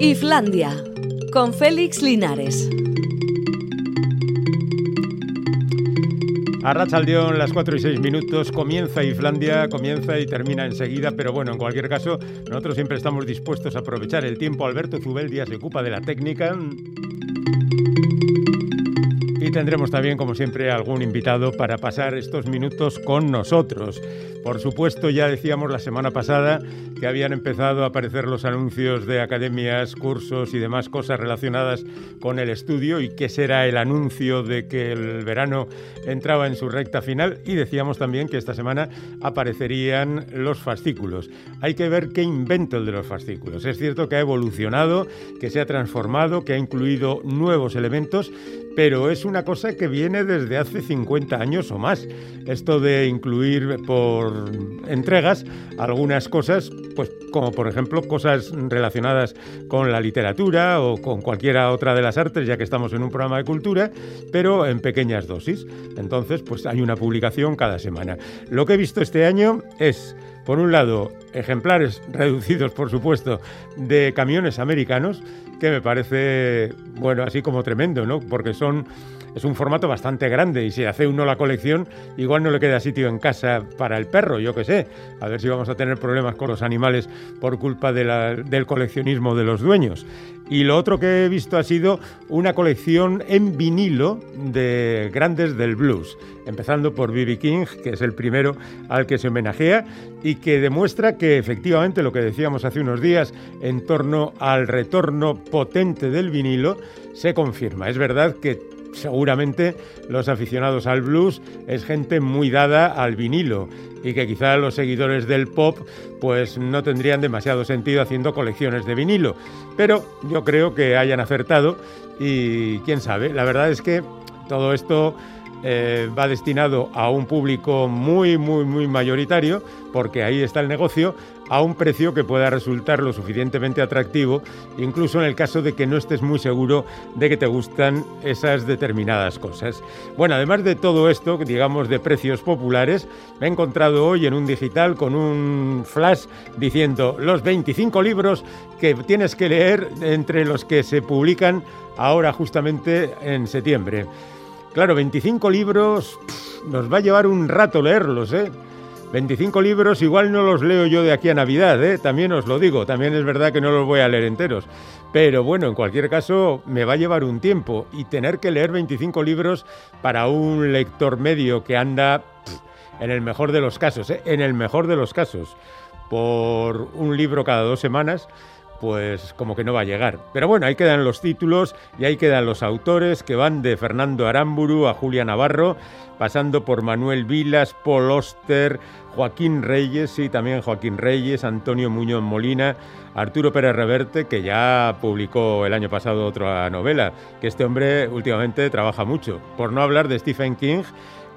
Iflandia, con Félix Linares. A Rachaldeón, las 4 y 6 minutos, comienza Islandia, comienza y termina enseguida, pero bueno, en cualquier caso, nosotros siempre estamos dispuestos a aprovechar el tiempo. Alberto Zubeldia se ocupa de la técnica. Tendremos también, como siempre, algún invitado para pasar estos minutos con nosotros. Por supuesto, ya decíamos la semana pasada que habían empezado a aparecer los anuncios de academias, cursos y demás cosas relacionadas con el estudio y que será el anuncio de que el verano entraba en su recta final y decíamos también que esta semana aparecerían los fascículos. Hay que ver qué invento el de los fascículos. Es cierto que ha evolucionado, que se ha transformado, que ha incluido nuevos elementos, pero es una cosa que viene desde hace 50 años o más. Esto de incluir por entregas algunas cosas, pues como por ejemplo cosas relacionadas con la literatura o con cualquiera otra de las artes, ya que estamos en un programa de cultura, pero en pequeñas dosis. Entonces, pues hay una publicación cada semana. Lo que he visto este año es por un lado, ejemplares reducidos, por supuesto, de camiones americanos, que me parece, bueno, así como tremendo, ¿no? Porque son es un formato bastante grande y si hace uno la colección, igual no le queda sitio en casa para el perro, yo qué sé. A ver si vamos a tener problemas con los animales por culpa del coleccionismo de los dueños. Y lo otro que he visto ha sido una colección en vinilo de grandes del blues, empezando por B.B. King, que es el primero al que se homenajea y que demuestra que efectivamente lo que decíamos hace unos días en torno al retorno potente del vinilo se confirma. Es verdad que seguramente los aficionados al blues es gente muy dada al vinilo y que quizá los seguidores del pop pues no tendrían demasiado sentido haciendo colecciones de vinilo. Pero yo creo que hayan acertado y quién sabe, la verdad es que todo esto eh, va destinado a un público muy, muy, muy mayoritario, porque ahí está el negocio, a un precio que pueda resultar lo suficientemente atractivo, incluso en el caso de que no estés muy seguro de que te gustan esas determinadas cosas. Bueno, además de todo esto, digamos de precios populares, me he encontrado hoy en un digital con un flash diciendo los 25 libros que tienes que leer entre los que se publican ahora justamente en septiembre. Claro, 25 libros, nos va a llevar un rato leerlos, ¿eh? 25 libros igual no los leo yo de aquí a Navidad, ¿eh? también os lo digo, también es verdad que no los voy a leer enteros. Pero bueno, en cualquier caso, me va a llevar un tiempo y tener que leer 25 libros para un lector medio que anda, en el mejor de los casos, ¿eh? en el mejor de los casos, por un libro cada dos semanas, pues como que no va a llegar. Pero bueno, ahí quedan los títulos y ahí quedan los autores que van de Fernando Aramburu a Julia Navarro, pasando por Manuel Vilas, Paul Oster, Joaquín Reyes, sí, también Joaquín Reyes, Antonio Muñoz Molina, Arturo Pérez Reverte, que ya publicó el año pasado otra novela, que este hombre últimamente trabaja mucho. Por no hablar de Stephen King,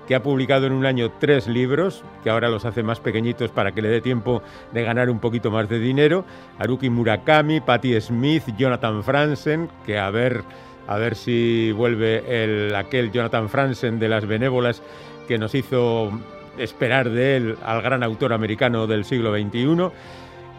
que ha publicado en un año tres libros, que ahora los hace más pequeñitos para que le dé tiempo de ganar un poquito más de dinero. Haruki Murakami, Patti Smith, Jonathan Franzen, que a ver, a ver si vuelve el, aquel Jonathan Franzen de las benévolas que nos hizo esperar de él al gran autor americano del siglo XXI.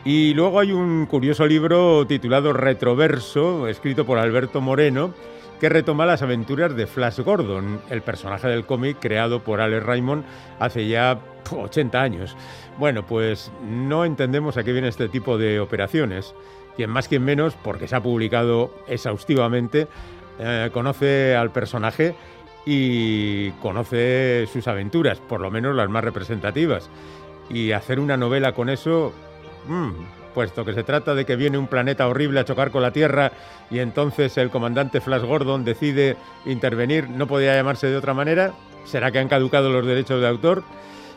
Y luego hay un curioso libro titulado Retroverso, escrito por Alberto Moreno, que retoma las aventuras de Flash Gordon, el personaje del cómic creado por Alex Raymond hace ya 80 años. Bueno, pues no entendemos a qué viene este tipo de operaciones. Quien más, quien menos, porque se ha publicado exhaustivamente, eh, conoce al personaje y conoce sus aventuras, por lo menos las más representativas. Y hacer una novela con eso, mm, puesto que se trata de que viene un planeta horrible a chocar con la Tierra y entonces el comandante Flash Gordon decide intervenir, no podía llamarse de otra manera. ¿Será que han caducado los derechos de autor?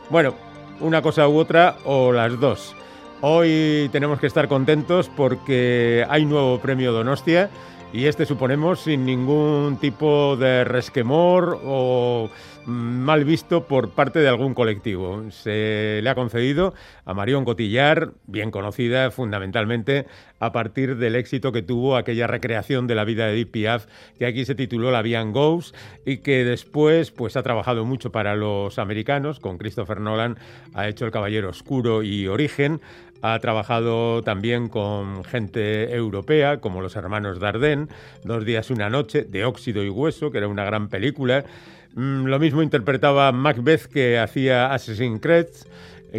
Bueno, una cosa u otra o las dos. Hoy tenemos que estar contentos porque hay nuevo premio Donostia y este suponemos sin ningún tipo de resquemor o mal visto por parte de algún colectivo. Se le ha concedido a Marion Cotillar, bien conocida fundamentalmente a partir del éxito que tuvo aquella recreación de la vida de Edith Piaf, que aquí se tituló La Vian Goes y que después pues ha trabajado mucho para los americanos, con Christopher Nolan ha hecho El Caballero Oscuro y Origen, Ha trabajado también con gente europea, como los hermanos Dardenne, Dos días, una noche, de óxido y hueso, que era una gran película. Mm, lo mismo interpretaba Macbeth que hacía Assassin's Creed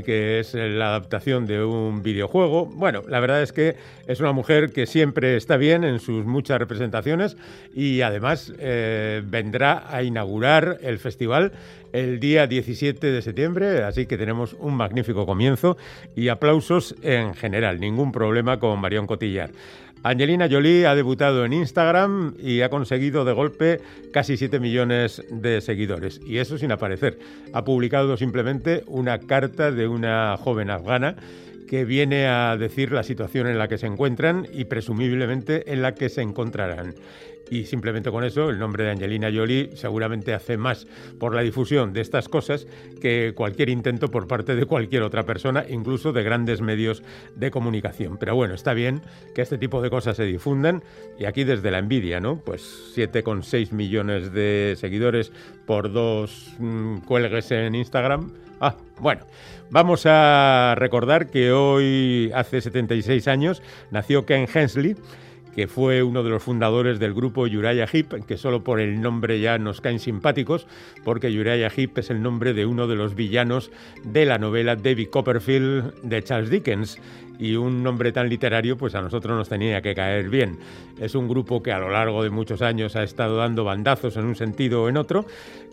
que es la adaptación de un videojuego. Bueno, la verdad es que es una mujer que siempre está bien en sus muchas representaciones y además eh, vendrá a inaugurar el festival el día 17 de septiembre, así que tenemos un magnífico comienzo y aplausos en general, ningún problema con Marion Cotillar. Angelina Jolie ha debutado en Instagram y ha conseguido de golpe casi 7 millones de seguidores. Y eso sin aparecer. Ha publicado simplemente una carta de una joven afgana que viene a decir la situación en la que se encuentran y presumiblemente en la que se encontrarán. Y simplemente con eso, el nombre de Angelina Jolie seguramente hace más por la difusión de estas cosas que cualquier intento por parte de cualquier otra persona, incluso de grandes medios de comunicación. Pero bueno, está bien que este tipo de cosas se difundan y aquí desde la envidia, ¿no? Pues 7,6 millones de seguidores por dos mm, cuelgues en Instagram. Ah, bueno, vamos a recordar que hoy, hace 76 años, nació Ken Hensley que fue uno de los fundadores del grupo Uriah Heep, que solo por el nombre ya nos caen simpáticos, porque Uriah Heep es el nombre de uno de los villanos de la novela David Copperfield de Charles Dickens. Y un nombre tan literario, pues a nosotros nos tenía que caer bien. Es un grupo que a lo largo de muchos años ha estado dando bandazos en un sentido o en otro,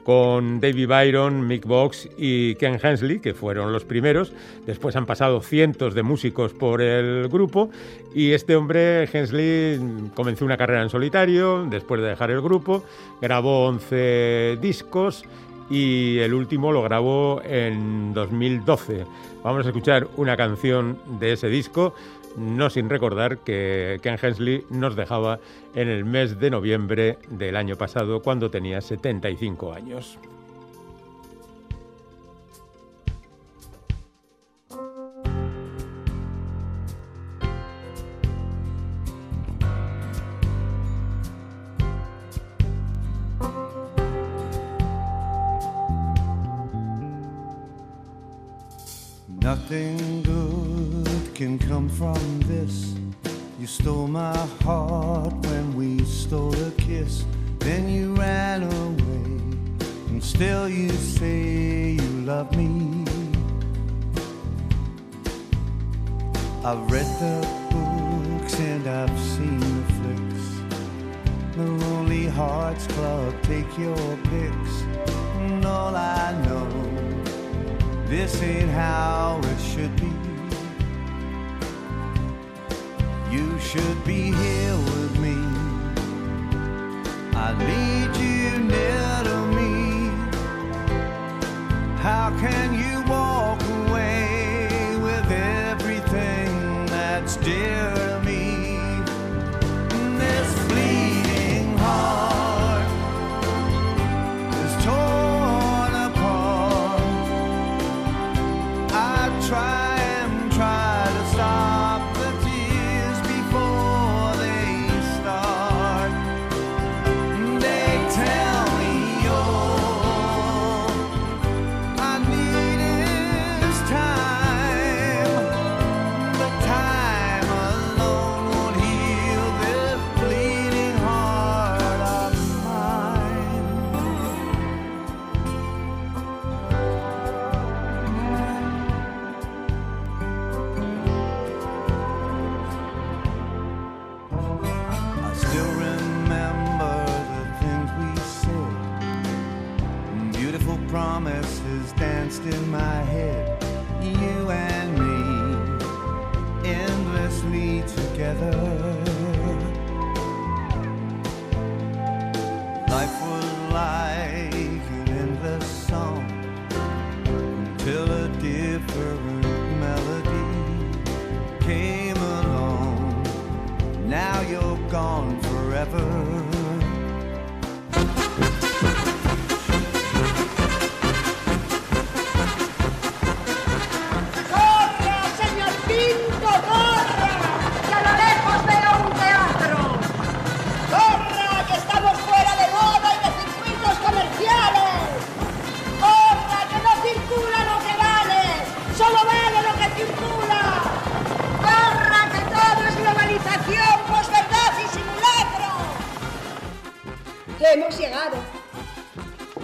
con David Byron, Mick Box y Ken Hensley, que fueron los primeros. Después han pasado cientos de músicos por el grupo y este hombre, Hensley, comenzó una carrera en solitario después de dejar el grupo, grabó 11 discos y el último lo grabó en 2012. Vamos a escuchar una canción de ese disco no sin recordar que Ken Hensley nos dejaba en el mes de noviembre del año pasado cuando tenía 75 años. Nothing good can come from this. You stole my heart when we stole a kiss. Then you ran away, and still you say you love me. I've read the books and I've seen the flicks. The Lonely Hearts Club, take your picks. And all I know, this ain't how it should be. You should be here with me. I need you near to me. How can you walk away with everything that's dear? still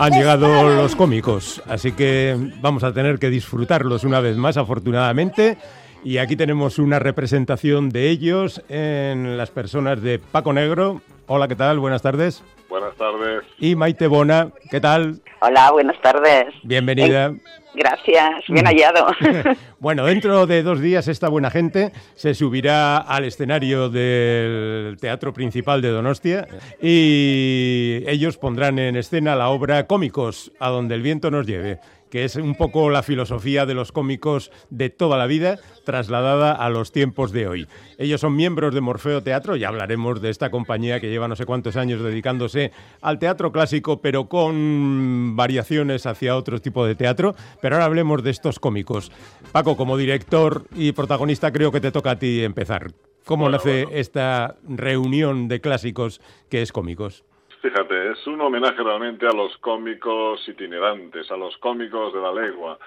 Han llegado los cómicos, así que vamos a tener que disfrutarlos una vez más, afortunadamente. Y aquí tenemos una representación de ellos en las personas de Paco Negro. Hola, ¿qué tal? Buenas tardes. Buenas tardes. Y Maite Bona, ¿qué tal? Hola, buenas tardes. Bienvenida. Eh, gracias, bien hallado. bueno, dentro de dos días esta buena gente se subirá al escenario del Teatro Principal de Donostia y ellos pondrán en escena la obra Cómicos, a donde el viento nos lleve que es un poco la filosofía de los cómicos de toda la vida trasladada a los tiempos de hoy. Ellos son miembros de Morfeo Teatro, ya hablaremos de esta compañía que lleva no sé cuántos años dedicándose al teatro clásico, pero con variaciones hacia otro tipo de teatro. Pero ahora hablemos de estos cómicos. Paco, como director y protagonista, creo que te toca a ti empezar. ¿Cómo nace esta reunión de clásicos que es cómicos? Fíjate, es un homenaje realmente a los cómicos itinerantes, a los cómicos de la legua,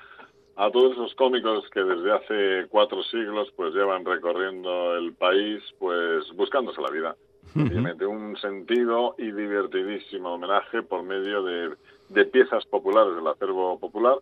a todos esos cómicos que desde hace cuatro siglos pues llevan recorriendo el país pues buscándose la vida. Obviamente un sentido y divertidísimo homenaje por medio de, de piezas populares del acervo popular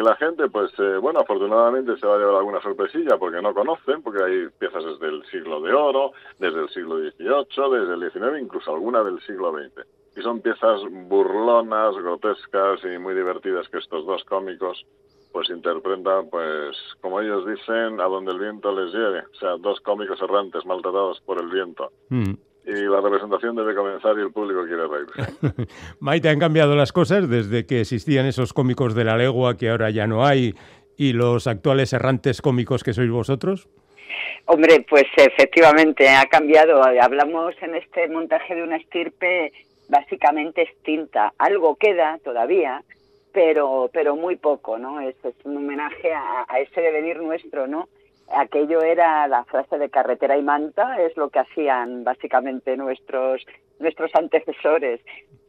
que la gente, pues, eh, bueno, afortunadamente se va a llevar alguna sorpresilla porque no conocen, porque hay piezas desde el siglo de oro, desde el siglo XVIII, desde el XIX, incluso alguna del siglo XX. Y son piezas burlonas, grotescas y muy divertidas que estos dos cómicos pues interpretan, pues, como ellos dicen, a donde el viento les lleve. O sea, dos cómicos errantes maltratados por el viento. Mm y la representación debe comenzar y el público quiere reírse. Maite, han cambiado las cosas desde que existían esos cómicos de la legua que ahora ya no hay y los actuales errantes cómicos que sois vosotros. Hombre, pues efectivamente ha cambiado. Hablamos en este montaje de una estirpe básicamente extinta. Algo queda todavía, pero pero muy poco, ¿no? Es, es un homenaje a, a ese devenir nuestro, ¿no? Aquello era la frase de carretera y manta, es lo que hacían básicamente nuestros, nuestros antecesores.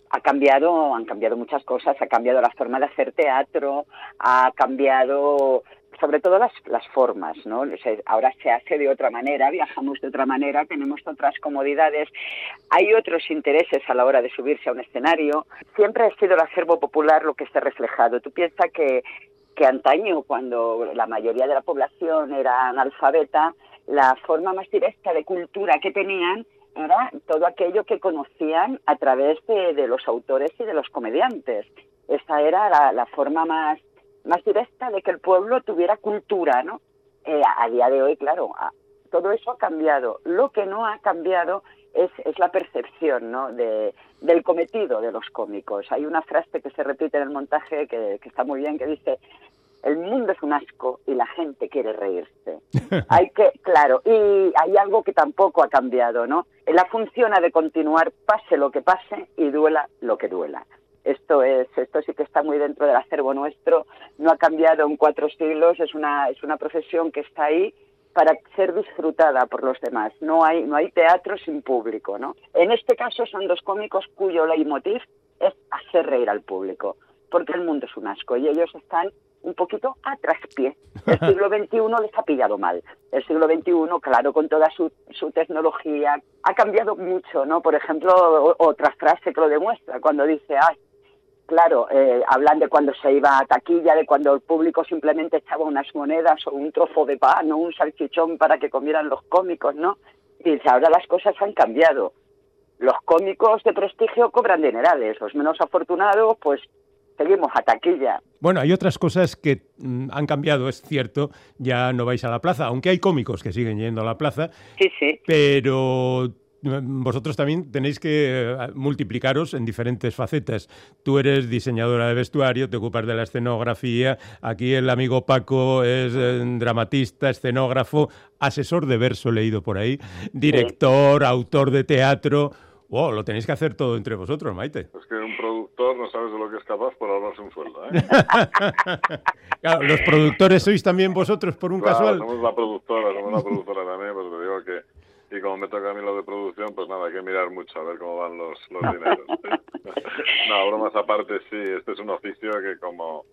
Ha cambiado, han cambiado muchas cosas, ha cambiado la forma de hacer teatro, ha cambiado sobre todo las, las formas, ¿no? ahora se hace de otra manera, viajamos de otra manera, tenemos otras comodidades, hay otros intereses a la hora de subirse a un escenario. Siempre ha sido el acervo popular lo que está reflejado. Tú piensas que que antaño, cuando la mayoría de la población era analfabeta, la forma más directa de cultura que tenían era todo aquello que conocían a través de, los autores y de los comediantes. Esa era la, forma más, más directa de que el pueblo tuviera cultura, ¿no? Eh, a día de hoy, claro, todo eso ha cambiado. Lo que no ha cambiado es, es la percepción ¿no? de, del cometido de los cómicos. Hay una frase que se repite en el montaje que, que está muy bien, que dice, el mundo es un asco y la gente quiere reírse. hay que, claro, y hay algo que tampoco ha cambiado, ¿no? La función ha de continuar, pase lo que pase y duela lo que duela. Esto es, esto sí que está muy dentro del acervo nuestro, no ha cambiado en cuatro siglos, es una, es una profesión que está ahí para ser disfrutada por los demás. No hay, no hay teatro sin público, ¿no? En este caso son dos cómicos cuyo leitmotiv es hacer reír al público, porque el mundo es un asco y ellos están un poquito a traspié. El siglo XXI les ha pillado mal. El siglo XXI, claro, con toda su, su tecnología, ha cambiado mucho, ¿no? Por ejemplo, otra frase que lo demuestra, cuando dice, ay, claro, eh, hablan de cuando se iba a taquilla, de cuando el público simplemente echaba unas monedas o un trozo de pan o un salchichón para que comieran los cómicos, ¿no? Y ahora las cosas han cambiado. Los cómicos de prestigio cobran dinerales, los menos afortunados, pues seguimos a taquilla. Bueno, hay otras cosas que mm, han cambiado, es cierto, ya no vais a la plaza, aunque hay cómicos que siguen yendo a la plaza. Sí, sí. Pero vosotros también tenéis que eh, multiplicaros en diferentes facetas. Tú eres diseñadora de vestuario, te ocupas de la escenografía, aquí el amigo Paco es eh, dramatista, escenógrafo, asesor de verso leído por ahí, director, autor de teatro. Wow, lo tenéis que hacer todo entre vosotros, Maite. Es que un productor no sabes de lo que es capaz por ahorrarse un sueldo, ¿eh? claro, los productores sois también vosotros por un claro, casual. somos la productora, somos la productora también, pero te digo que y como me toca a mí lo de producción, pues nada, hay que mirar mucho a ver cómo van los, los dineros. no, bromas aparte, sí, este es un oficio que como,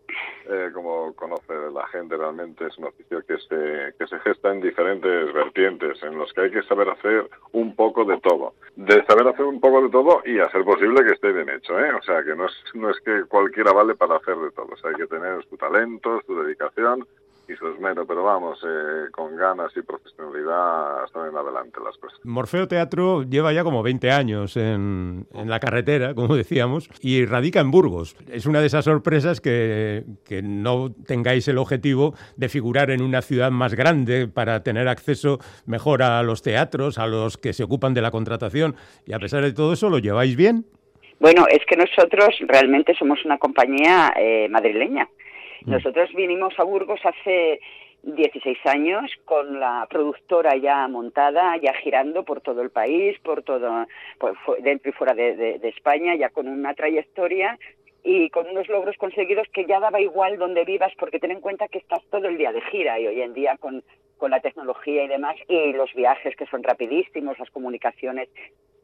eh, como conoce la gente realmente, es un oficio que se, que se gesta en diferentes vertientes, en los que hay que saber hacer un poco de todo. De saber hacer un poco de todo y hacer posible que esté bien hecho, ¿eh? O sea, que no es, no es que cualquiera vale para hacer de todo, o sea, hay que tener tu talento, tu dedicación y su esmero, pero vamos, eh, con ganas y profesionalidad hasta en adelante las cosas. Morfeo Teatro lleva ya como 20 años en, en, la carretera, como decíamos, y radica en Burgos. Es una de esas sorpresas que, que no tengáis el objetivo de figurar en una ciudad más grande para tener acceso mejor a los teatros, a los que se ocupan de la contratación, y a pesar de todo eso, ¿lo lleváis bien? Bueno, es que nosotros realmente somos una compañía eh, madrileña. Mm. Nosotros vinimos a Burgos hace 16 años con la productora ya montada, ya girando por todo el país, por todo, dentro y fuera de, España, ya con una trayectoria y con unos logros conseguidos que ya daba igual donde vivas, porque ten en cuenta que estás todo el día de gira y hoy en día con, con la tecnología y demás, y los viajes que son rapidísimos, las comunicaciones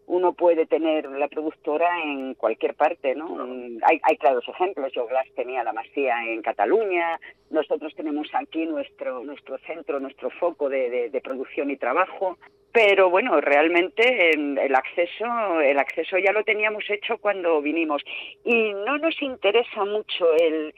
uno puede tener la productora en cualquier parte, ¿no? Hay, hay claros ejemplos. Yo Glass tenía la masía en Cataluña, nosotros tenemos aquí nuestro nuestro centro, nuestro foco de, de, producción y trabajo. Pero bueno, realmente el acceso el acceso ya lo teníamos hecho cuando vinimos y no nos interesa mucho el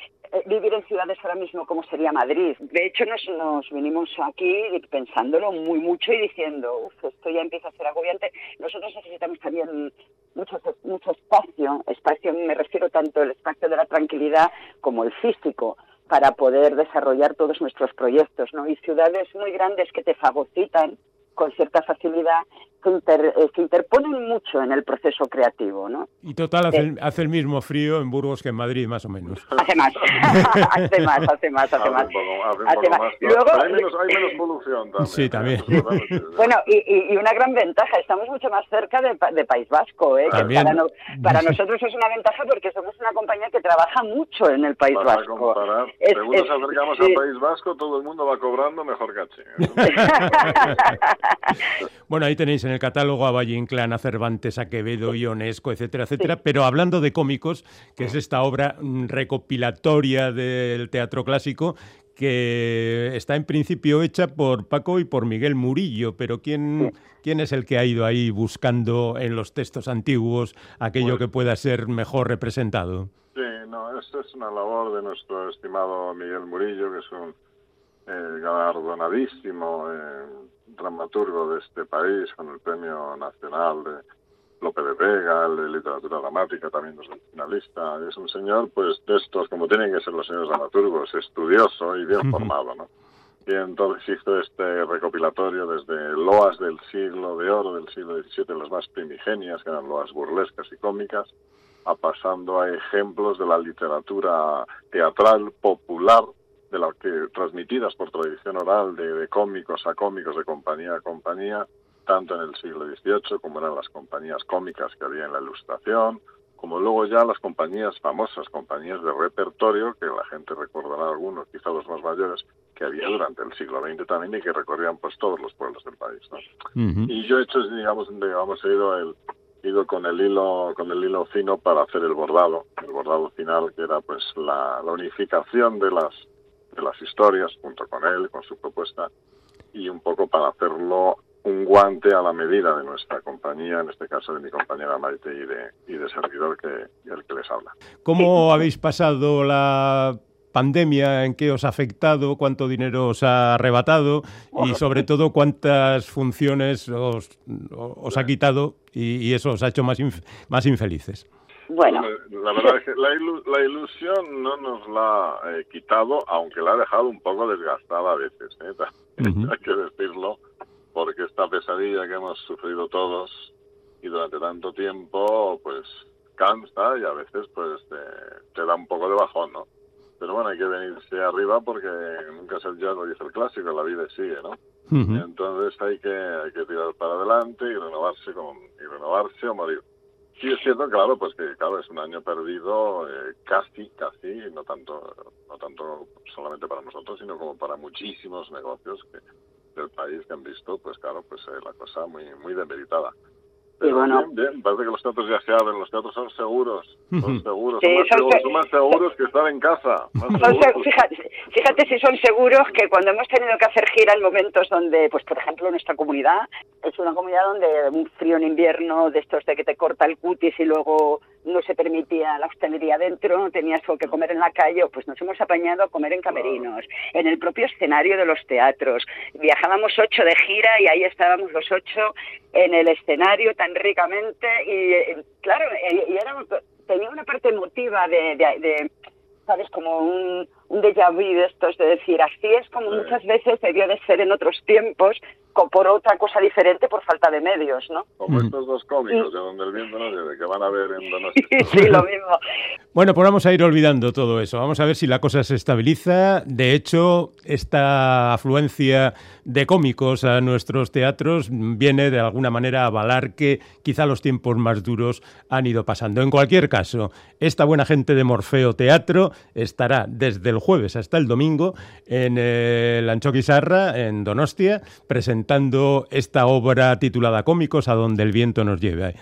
vivir en ciudades ahora mismo como sería Madrid. De hecho, nos, nos vinimos aquí pensándolo muy mucho y diciendo, uff, esto ya empieza a ser agobiante. Nosotros necesitamos también mucho, mucho espacio. Espacio me refiero tanto el espacio de la tranquilidad como el físico para poder desarrollar todos nuestros proyectos, ¿no? Y ciudades muy grandes que te fagocitan con cierta facilidad eh, se, interponen mucho en el proceso creativo, ¿no? Y total, hace, el, mismo frío en Burgos que en Madrid, más o menos. Hace más, hace más, hace más, hace más. Luego, hay, menos, hay menos polución también. Sí, también. bueno, y, y, una gran ventaja, estamos mucho más cerca de, de País Vasco, ¿eh? Que para, para, nosotros es una ventaja porque somos una compañía que trabaja mucho en el País para Vasco. Comparar, es, según nos acercamos al País Vasco, todo el mundo va cobrando mejor caché. bueno, ahí tenéis en el catálogo a Valle Inclán, a Cervantes, a Quevedo, Ionesco, etcétera, etcétera. Pero hablando de cómicos, que es esta obra mm, recopilatoria del teatro clásico, que está en principio hecha por Paco y por Miguel Murillo, pero ¿quién, ¿quién es el que ha ido ahí buscando en los textos antiguos aquello pues que pueda ser mejor representado? Sí, no, esto es una labor de nuestro estimado Miguel Murillo, que es un eh, galardonadísimo eh, dramaturgo de este país con el Premio Nacional de Lope de Vega, el de Literatura Dramática, también es finalista. Es un señor, pues, de estos, como tienen que ser los señores dramaturgos, estudioso y bien formado, ¿no? Y entonces hizo este recopilatorio desde loas del siglo de oro, del siglo XVII, las más primigenias, que eran loas burlescas y cómicas, a pasando a ejemplos de la literatura teatral popular de las que transmitidas por tradición oral de, cómicos a cómicos, de compañía a compañía, tanto en el siglo XVIII como eran las compañías cómicas que había en la Ilustración, como luego ya las compañías famosas, compañías de repertorio, que la gente recordará algunos, quizá los más mayores, que había durante el siglo XX también y que recorrían pues todos los pueblos del país. ¿no? Y yo he hecho, digamos, digamos, he ido, el, ido con el hilo con el hilo fino para hacer el bordado, el bordado final, que era pues la unificación de las de las historias junto con él, con su propuesta, y un poco para hacerlo un guante a la medida de nuestra compañía, en este caso de mi compañera Maite y de, y de servidor que, el que les habla. ¿Cómo habéis pasado la pandemia, en qué os ha afectado, cuánto dinero os ha arrebatado y sobre todo cuántas funciones os, os ha quitado y, y, eso os ha hecho más, más infelices. Bueno. La verdad es que la, ilusión no nos la ha eh, quitado, aunque la ha dejado un poco desgastada a veces, ¿eh? hay que decirlo, porque esta pesadilla que hemos sufrido todos y durante tanto tiempo, pues cansa y a veces pues te, da un poco de bajón, ¿no? Pero bueno, hay que venirse arriba porque nunca es el ya lo dice el clásico, la vida sigue, ¿no? Entonces hay que, hay que tirar para adelante y renovarse, con, y renovarse o morir. Sí, es cierto, claro, pues que claro, es un año perdido eh, casi, casi, no tanto, no tanto solamente para nosotros, sino como para muchísimos negocios que, del país que han visto, pues claro, pues eh, la cosa muy, muy demeritada. Y bueno. Bien, bien, parece que los teatros ya se abren, los teatros son seguros, son seguros, Sí, son, más son seguros se- son más seguros que estar en casa. Son fíjate, fíjate si son seguros que cuando hemos tenido que hacer gira en momentos donde, pues por ejemplo, nuestra comunidad es una comunidad donde un frío en invierno, de estos de que te corta el cutis y luego no se permitía la hostelería dentro, tenías que comer en la calle, pues nos hemos apañado a comer en camerinos, en el propio escenario de los teatros. Viajábamos ocho de gira y ahí estábamos los ocho en el escenario tan ricamente y eh, claro, eh, y era, tenía una parte emotiva de- de- de ¿sabes? Como un, un déjà vu de estos, de decir, así es como muchas veces debió de ser en otros tiempos, por otra cosa diferente, por falta de medios, ¿no? Como Mm. estos dos cómicos de donde el viento no llueve, que van a ver en Donostia. sí, lo mismo. Bueno, pues vamos a ir olvidando todo eso. Vamos a ver si la cosa se estabiliza. De hecho, esta afluencia de cómicos a nuestros teatros viene de alguna manera a avalar que quizá los tiempos más duros han ido pasando. En cualquier caso, esta buena gente de Morfeo Teatro estará desde el jueves hasta el domingo en el Anchoqui Sarra, en Donostia, presentando esta obra titulada Cómicos a donde el viento nos lleve.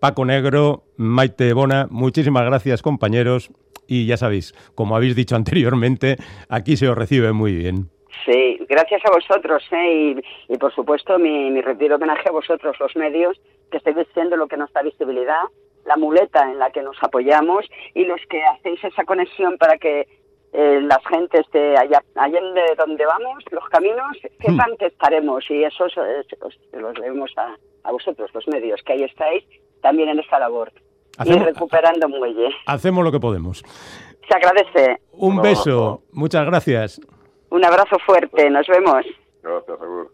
Paco Negro, Maite Bona, muchísimas gracias compañeros y ya sabéis, como habéis dicho anteriormente, aquí se os recibe muy bien. Sí, gracias a vosotros, ¿eh? y, por supuesto mi, mi retiro homenaje a vosotros, los medios, que estáis siendo lo que nos da visibilidad, la muleta en la que nos apoyamos y los que hacéis esa conexión para que eh, las gentes de allá, allá de donde vamos, los caminos, sepan que estaremos y eso os, os- os- los debemos a, a vosotros, los medios, que ahí estáis también en esta labor. Hacemos- Y recuperando muelle. Hacemos lo que podemos. Se agradece. Un beso, muchas gracias. Un abrazo fuerte. Nos vemos. Gracias, seguro.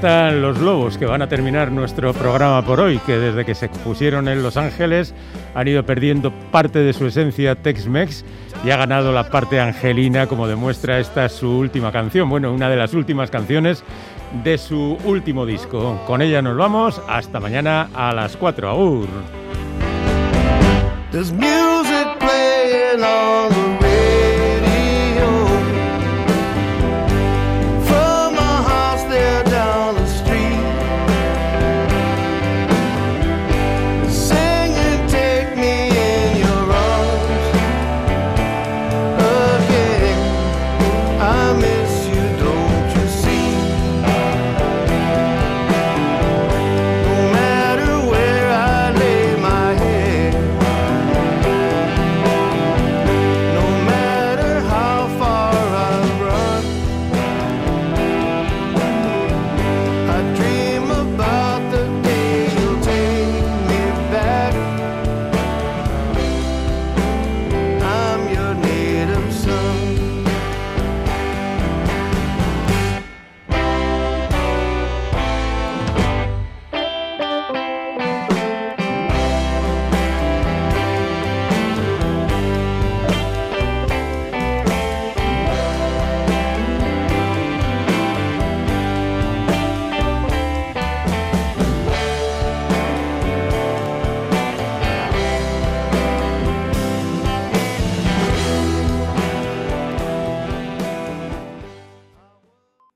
Están los lobos que van a terminar nuestro programa por hoy, que desde que se pusieron en Los Ángeles han ido perdiendo parte de su esencia Tex-Mex y ha ganado la parte angelina, como demuestra esta su última canción, bueno, una de las últimas canciones de su último disco. Con ella nos vamos, hasta mañana a las 4. Agur.